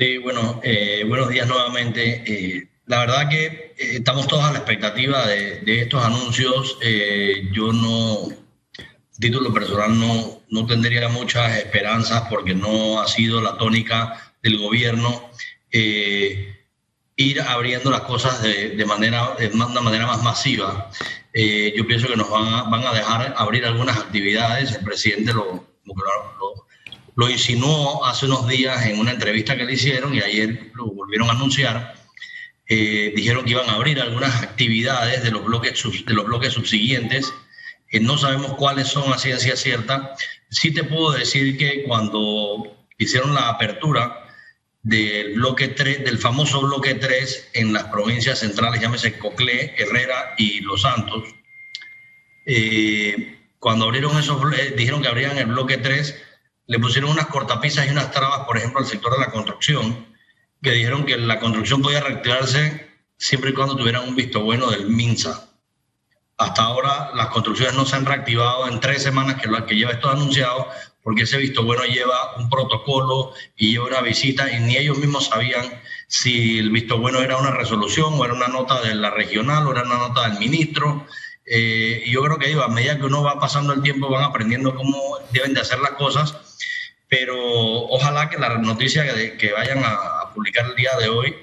Sí, bueno, eh, buenos días nuevamente. Eh, la verdad que eh, estamos todos a la expectativa de, estos anuncios. yo no, título personal, no, no tendría muchas esperanzas porque no ha sido la tónica del gobierno ir abriendo las cosas de, manera, de una manera más masiva. yo pienso que nos van a, van a dejar abrir algunas actividades. El presidente lo insinuó hace unos días en una entrevista que le hicieron y ayer lo volvieron a anunciar. Eh, dijeron que iban a abrir algunas actividades de los bloques, de los bloques subsiguientes. que no sabemos cuáles son a ciencia cierta. Sí te puedo decir que cuando hicieron la apertura del bloque 3, del famoso bloque 3 en las provincias centrales, llámese Coclé, Herrera y Los Santos, eh, cuando abrieron esos, dijeron que abrían el bloque 3, le pusieron unas cortapisas y unas trabas, por ejemplo, al sector de la construcción, que dijeron que la construcción podía reactivarse siempre y cuando tuvieran un visto bueno del MINSA. Hasta ahora las construcciones no se han reactivado en tres semanas que, lo, que lleva esto anunciado, porque ese visto bueno lleva un protocolo y lleva una visita y ni ellos mismos sabían si el visto bueno era una resolución o era una nota de la regional o era una nota del ministro. Eh, yo creo que a medida que uno va pasando el tiempo van aprendiendo cómo deben de hacer las cosas pero ojalá que la noticia que, vayan a, publicar el día de hoy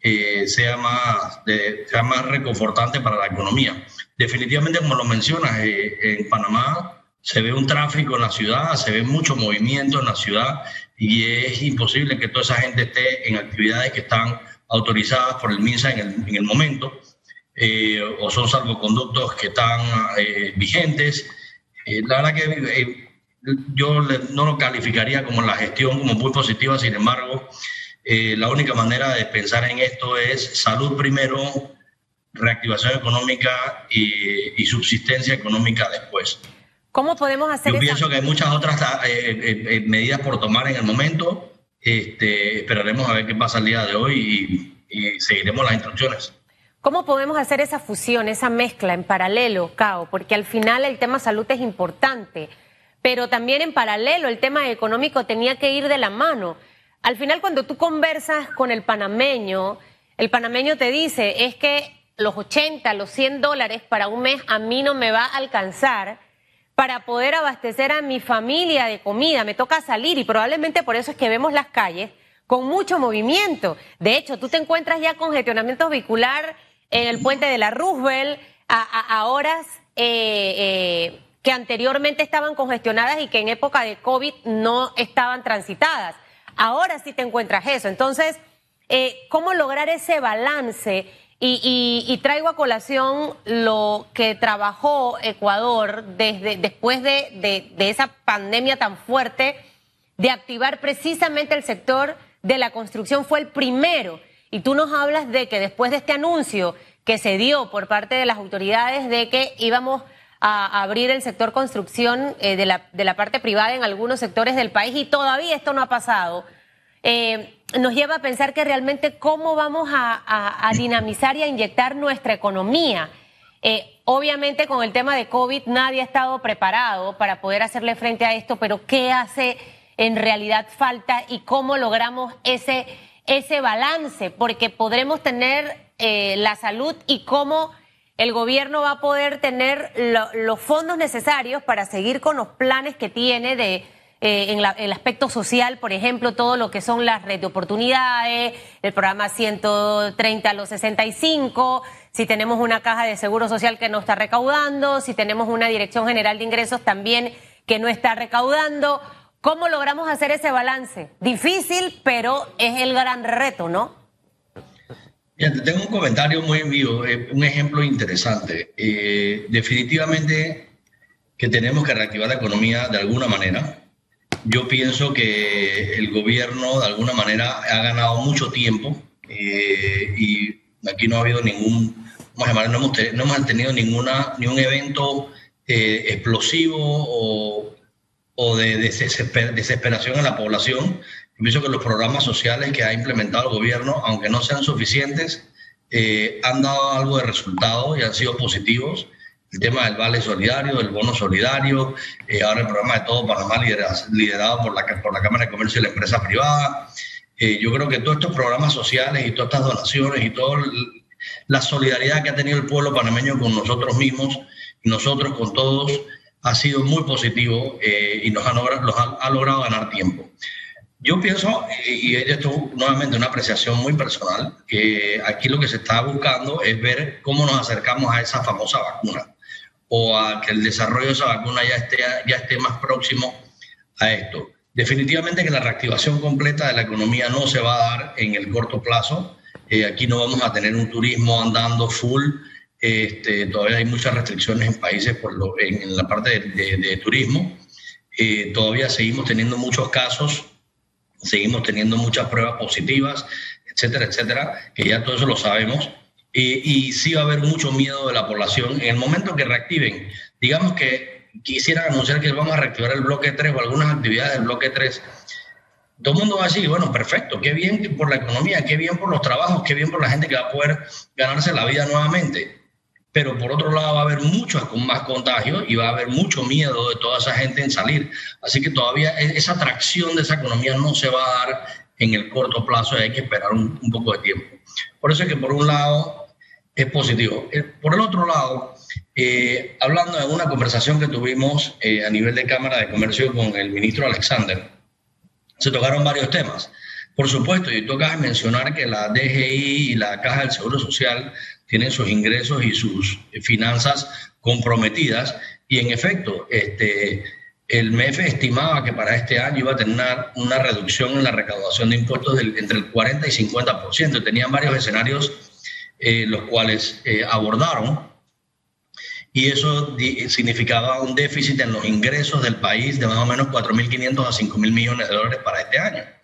eh, sea, más sea más reconfortante para la economía. Definitivamente, como lo mencionas, eh, en Panamá se ve un tráfico en la ciudad, se ve mucho movimiento en la ciudad y es imposible que toda esa gente esté en actividades que están autorizadas por el MINSA en el, en el momento, eh, o son salvoconductos que están vigentes. la verdad que yo no lo calificaría como la gestión como muy positiva, sin embargo, eh, la única manera de pensar en esto es salud primero, reactivación económica y, subsistencia económica después. ¿Cómo podemos hacer Yo pienso que hay muchas otras eh, eh, medidas por tomar en el momento. Este, esperaremos a ver qué pasa el día de hoy y, y seguiremos las instrucciones. ¿Cómo podemos hacer esa fusión, esa mezcla en paralelo, Cao? Porque al final el tema salud es importante pero también en paralelo el tema económico tenía que ir de la mano. Al final, cuando tú conversas con el panameño, el panameño te dice, es que los 80, los 100 dólares para un mes a mí no me va a alcanzar para poder abastecer a mi familia de comida, me toca salir y probablemente por eso es que vemos las calles con mucho movimiento. De hecho, tú te encuentras ya con gestionamiento vehicular en el puente de la Roosevelt a, horas eh, eh, que anteriormente estaban congestionadas y que en época de COVID no estaban transitadas. Ahora sí te encuentras eso. Entonces, eh, ¿cómo lograr ese balance? Y, traigo a colación lo que trabajó Ecuador desde después de, de esa pandemia tan fuerte, de activar precisamente el sector de la construcción. Fue el primero. Y tú nos hablas de que después de este anuncio que se dio por parte de las autoridades de que íbamos a abrir el sector construcción eh, de, la, de, la, parte privada en algunos sectores del país y todavía esto no ha pasado, eh, nos lleva a pensar que realmente cómo vamos a, dinamizar y a inyectar nuestra economía. Eh, obviamente con el tema de COVID nadie ha estado preparado para poder hacerle frente a esto, pero ¿qué hace en realidad falta y cómo logramos ese, ese balance? Porque podremos tener la salud y cómo el gobierno va a poder tener los fondos necesarios para seguir con los planes que tiene de eh, en el aspecto social, por ejemplo, todo lo que son las redes de oportunidades, el programa 130 a los 65, si tenemos una caja de seguro social que no está recaudando, si tenemos una dirección general de ingresos también que no está recaudando. ¿Cómo logramos hacer ese balance? Difícil, pero es el gran reto, ¿no? tengo un comentario muy vivo, eh, un ejemplo interesante. Eh, definitivamente que tenemos que reactivar la economía de alguna manera. Yo pienso que el gobierno de alguna manera ha ganado mucho tiempo eh, y aquí no ha habido ningún, vamos a no, hemos, no hemos tenido ninguna, ni un evento explosivo o, o de desesperación en la población pienso que los programas sociales que ha implementado el gobierno, aunque no sean suficientes, eh, han dado algo de resultado y han sido positivos. El tema del vale solidario, el bono solidario, eh, ahora el programa de Todo Panamá liderado, por, la, por la Cámara de Comercio y la empresa privada. Eh, yo creo que todos estos programas sociales y todas estas donaciones y toda la solidaridad que ha tenido el pueblo panameño con nosotros mismos nosotros con todos ha sido muy positivo eh, y nos ha, ha, logrado ganar tiempo. Yo pienso, y esto nuevamente una apreciación muy personal, que aquí lo que se está buscando es ver cómo nos acercamos a esa famosa vacuna o a que el desarrollo de esa vacuna ya esté, ya esté más próximo a esto. Definitivamente que la reactivación completa de la economía no se va a dar en el corto plazo. Eh, aquí no vamos a tener un turismo andando full. Este, todavía hay muchas restricciones en países por lo, en, la parte de, turismo. Eh, todavía seguimos teniendo muchos casos, seguimos teniendo muchas pruebas positivas, etcétera, etcétera, que ya todo eso lo sabemos. y sí va a haber mucho miedo de la población. En el momento que reactiven, digamos que quisiera anunciar que vamos a reactivar el bloque 3 o algunas actividades del bloque 3, todo el mundo va a decir, bueno, perfecto, qué bien por la economía, qué bien por los trabajos, qué bien por la gente que va a poder ganarse la vida nuevamente. Pero por otro lado va a haber muchos con más contagios y va a haber mucho miedo de toda esa gente en salir. Así que todavía e-, esa atracción de esa economía no se va a dar en el corto plazo y hay que esperar un, poco de tiempo. Por eso es que por un lado es positivo. Eh, por el otro lado, eh, hablando de una conversación que tuvimos eh, a nivel de Cámara de Comercio con el ministro Alexander, se tocaron varios temas. Por supuesto, y toca mencionar que la DGI y la Caja del Seguro Social tienen sus ingresos y sus finanzas comprometidas y en efecto, este, el MEF estimaba que para este año iba a tener una, reducción en la recaudación de impuestos entre el 40 y 50%. Tenían varios escenarios eh, los cuales abordaron y eso significaba un déficit en los ingresos del país de más o menos 4.500 a 5.000 millones de dólares para este año.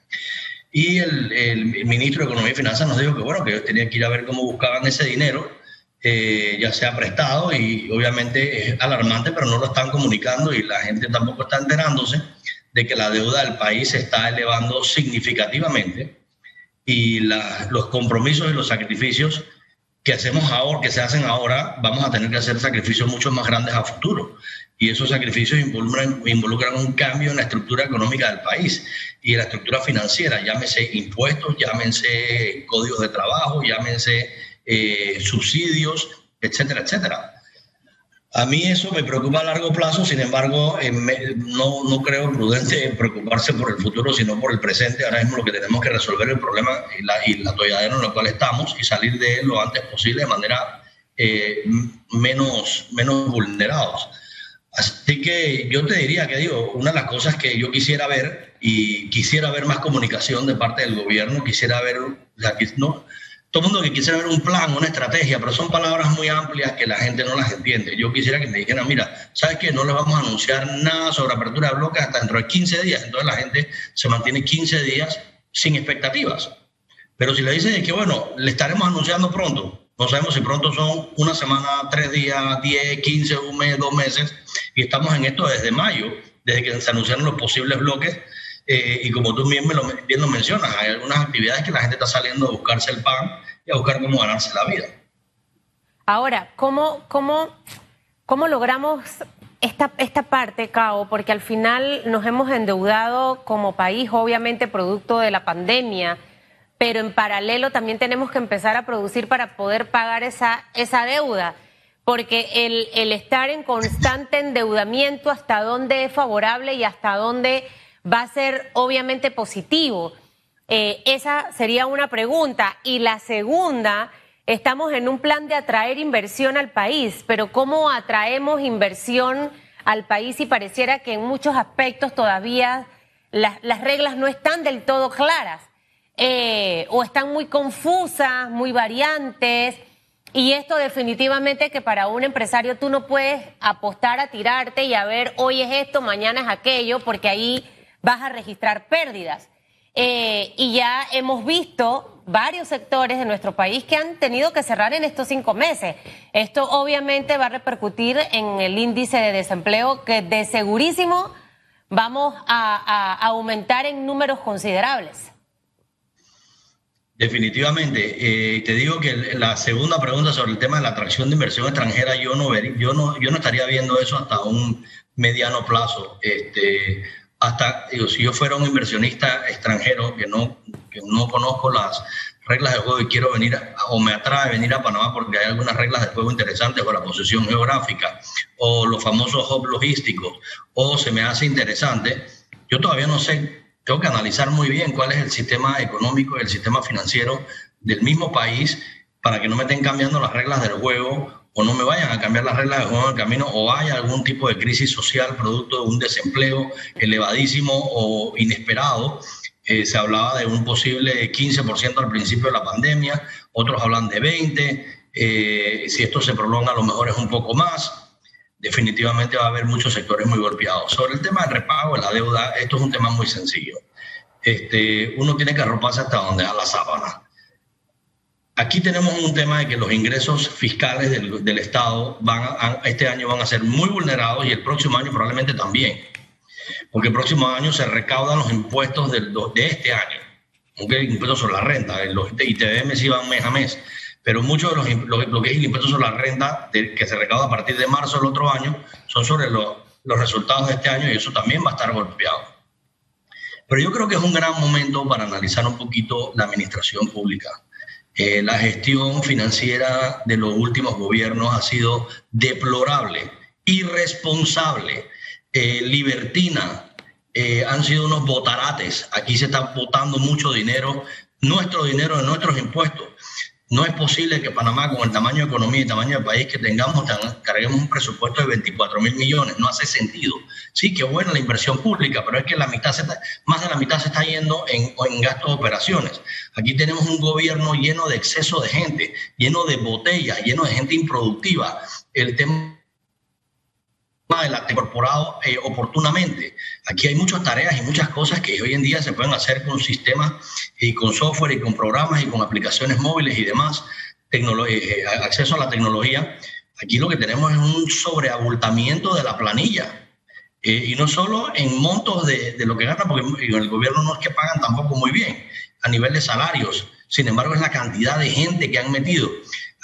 Y el, ministro de Economía y Finanzas nos dijo que, bueno, que ellos tenían que ir a ver cómo buscaban ese dinero, eh, ya sea prestado, y obviamente es alarmante, pero no lo están comunicando y la gente tampoco está enterándose de que la deuda del país se está elevando significativamente y los compromisos y los sacrificios que hacemos ahora, que se hacen ahora, vamos a tener que hacer sacrificios mucho más grandes a futuro. Y esos sacrificios involucran, involucran un cambio en la estructura económica del país y en la estructura financiera, llámese impuestos, llámense códigos de trabajo, llámense eh, subsidios, etcétera, etcétera. A mí eso me preocupa a largo plazo, sin embargo, eh, no, no creo prudente preocuparse por el futuro, sino por el presente. Ahora mismo lo que tenemos que resolver es el problema y la, y la en la cual estamos y salir de él lo antes posible de manera eh, menos, menos vulnerados. Así que yo te diría que digo, una de las cosas que yo quisiera ver y quisiera ver más comunicación de parte del gobierno, quisiera ver, no, todo el mundo que quisiera ver un plan, una estrategia, pero son palabras muy amplias que la gente no las entiende. Yo quisiera que me dijeran, mira, ¿sabes qué? No les vamos a anunciar nada sobre apertura de bloques hasta dentro de 15 días. Entonces la gente se mantiene 15 días sin expectativas. Pero si le dicen que, bueno, le estaremos anunciando pronto, no sabemos si pronto son una semana, tres días, 10, 15, un mes, dos meses, y estamos en esto desde mayo, desde que se anunciaron los posibles bloques, eh, y como tú bien, me lo, bien lo mencionas, hay algunas actividades que la gente está saliendo a buscarse el pan y a buscar cómo ganarse la vida. Ahora, ¿cómo, cómo, cómo logramos esta, esta parte, Cao? Porque al final nos hemos endeudado como país, obviamente producto de la pandemia, pero en paralelo también tenemos que empezar a producir para poder pagar esa, esa deuda. Porque el, el estar en constante endeudamiento, hasta dónde es favorable y hasta dónde va a ser obviamente positivo. Eh, esa sería una pregunta. Y la segunda, estamos en un plan de atraer inversión al país, pero ¿cómo atraemos inversión al país si pareciera que en muchos aspectos todavía las, reglas no están del todo claras? Eh, o están muy confusas, muy variantes. Y esto definitivamente que para un empresario tú no puedes apostar a tirarte y a ver hoy es esto, mañana es aquello, porque ahí vas a registrar pérdidas. Eh, y ya hemos visto varios sectores de nuestro país que han tenido que cerrar en estos cinco meses. Esto obviamente va a repercutir en el índice de desempleo que de segurísimo vamos a, aumentar en números considerables. Definitivamente. Eh, te digo que la segunda pregunta sobre el tema de la atracción de inversión extranjera, yo no, ver, yo no, yo no estaría viendo eso hasta un mediano plazo. Este, hasta, digo, si yo fuera un inversionista extranjero que no, que no conozco las reglas del juego y quiero venir o me atrae venir a Panamá porque hay algunas reglas del juego interesantes o la posición geográfica o los famosos hubs logísticos o se me hace interesante, yo todavía no sé, tengo que analizar muy bien cuál es el sistema económico y el sistema financiero del mismo país para que no me estén cambiando las reglas del juego o no me vayan a cambiar las reglas en el camino o haya algún tipo de crisis social producto de un desempleo elevadísimo o inesperado eh, se hablaba de un posible 15% al principio de la pandemia, otros hablan de 20%, eh, si esto se prolonga a lo mejor es un poco más. Definitivamente va a haber muchos sectores muy golpeados. Sobre el tema del repago de la deuda, esto es un tema muy sencillo. Este, uno tiene que arroparse hasta donde da la sábana. Aquí tenemos un tema de que los ingresos fiscales del, Estado van este año van a ser muy vulnerados y el próximo año probablemente también porque el próximo año se recaudan los impuestos de este año, aunque impuestos sobre la renta, los ITBM sí van mes a mes, pero muchos de los, lo, que es el impuesto sobre la renta que se recauda a partir de marzo del otro año son sobre los resultados de este año y eso también va a estar golpeado. Pero yo creo que es un gran momento para analizar un poquito la administración pública. Eh, la gestión financiera de los últimos gobiernos ha sido deplorable, irresponsable, eh, libertina, eh, han sido unos botarates. Aquí se está botando mucho dinero, nuestro dinero de nuestros impuestos. No es posible que Panamá, con el tamaño de economía y tamaño de país que tengamos, carguemos un presupuesto de 24 mil millones. No hace sentido. Sí, que buena la inversión pública, pero es que la mitad se más de la mitad se está yendo en, en gastos de operaciones. Aquí tenemos un gobierno lleno de exceso de gente, lleno de botellas, lleno de gente improductiva. El tema de la incorporado eh, oportunamente. Aquí hay muchas tareas y muchas cosas que hoy en día se pueden hacer con sistemas y con software y con programas y con aplicaciones móviles y demás, eh, eh, acceso a la tecnología. Aquí lo que tenemos es un sobreabultamiento de la planilla. y no solo en montos de, de lo que ganan, porque el gobierno no es que pagan tampoco muy bien a nivel de salarios. Sin embargo, es la cantidad de gente que han metido.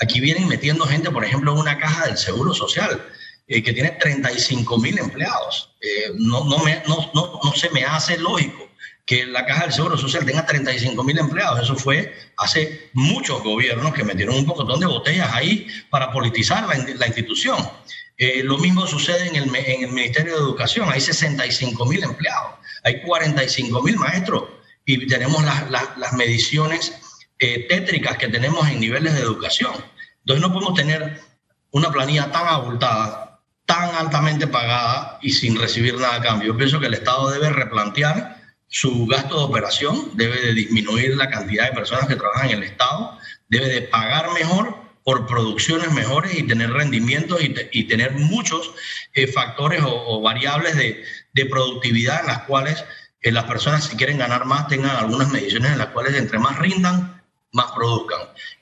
Aquí vienen metiendo gente, por ejemplo, en una caja del Seguro Social eh, que tiene 35 mil empleados. Eh, no, no, me, no, no, no, se me hace lógico que la Caja del Seguro Social tenga 35 mil empleados. Eso fue hace muchos gobiernos que metieron un pocotón de botellas ahí para politizar la, la institución. Eh, lo mismo sucede en el, en el, Ministerio de Educación. Hay 65 mil empleados, hay 45 mil maestros y tenemos las, las, las mediciones tétricas que tenemos en niveles de educación. Entonces no podemos tener una planilla tan abultada tan altamente pagada y sin recibir nada a cambio. Yo pienso que el Estado debe replantear su gasto de operación, debe de disminuir la cantidad de personas que trabajan en el Estado, debe de pagar mejor por producciones mejores y tener rendimientos y, tener muchos eh, factores o, variables de, productividad en las cuales eh, las personas si quieren ganar más tengan algunas mediciones en las cuales entre más rindan, más produzcan.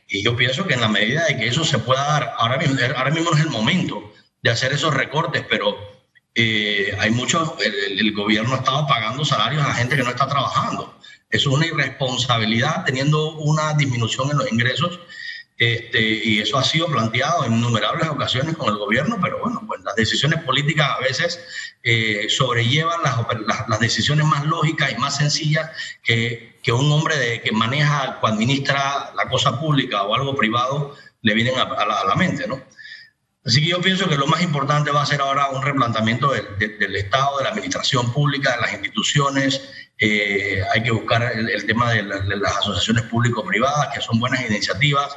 Y yo pienso que en la medida de que eso se pueda dar, ahora mismo, ahora mismo es el momento de hacer esos recortes, pero eh, hay muchos, el, gobierno ha estado pagando salarios a la gente que no está trabajando. Eso es una irresponsabilidad teniendo una disminución en los ingresos este, y eso ha sido planteado en innumerables ocasiones con el gobierno, pero bueno, pues las decisiones políticas a veces eh, sobrellevan las, las, decisiones más lógicas y más sencillas que, que un hombre de, que maneja o administra la cosa pública o algo privado le vienen a, la, a la mente, ¿no? Así que yo pienso que lo más importante va a ser ahora un replanteamiento del, Estado, de la administración pública, de las instituciones. Eh, hay que buscar el, tema de, las asociaciones público-privadas, que son buenas iniciativas,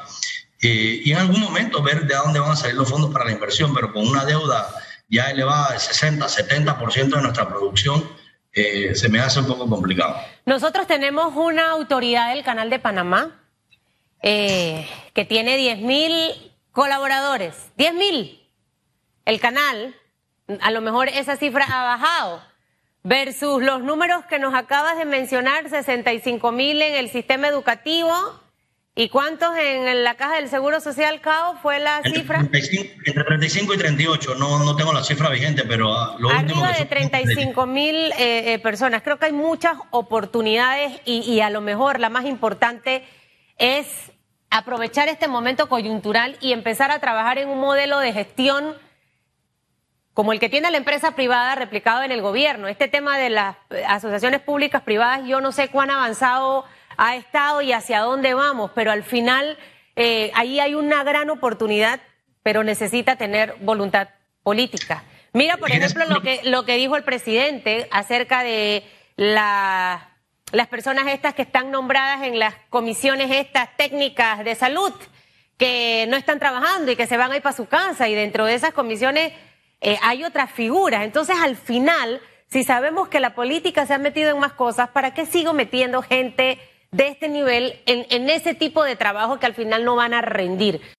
eh, y en algún momento ver de dónde van a salir los fondos para la inversión, pero con una deuda ya elevada del 60, 70% de nuestra producción, eh, se me hace un poco complicado. Nosotros tenemos una autoridad del Canal de Panamá que tiene 10 mil colaboradores, 10 mil. El canal, a lo mejor esa cifra ha bajado, versus los números que nos acabas de mencionar, 65 mil en el sistema educativo. ¿Y cuántos en la caja del Seguro Social, CAO, fue la cifra? entre 35 y 38, no, no tengo la cifra vigente, pero ah, lo Arriba de 35 mil eh, eh, personas. Creo que hay muchas oportunidades y, y a lo mejor la más importante es aprovechar este momento coyuntural y empezar a trabajar en un modelo de gestión como el que tiene la empresa privada replicado en el gobierno. Este tema de las asociaciones públicas privadas, yo no sé cuán avanzado ha estado y hacia dónde vamos, pero al final eh, ahí hay una gran oportunidad, pero necesita tener voluntad política. Mira, por ejemplo, lo que, lo que dijo el presidente acerca de las personas estas que están nombradas en las comisiones estas técnicas de salud, que no están trabajando y que se van a ir para su casa y dentro de esas comisiones eh, hay otras figuras. Entonces, al final, si sabemos que la política se ha metido en más cosas, ¿para qué sigo metiendo gente de este nivel en, en ese tipo de trabajo que al final no van a rendir?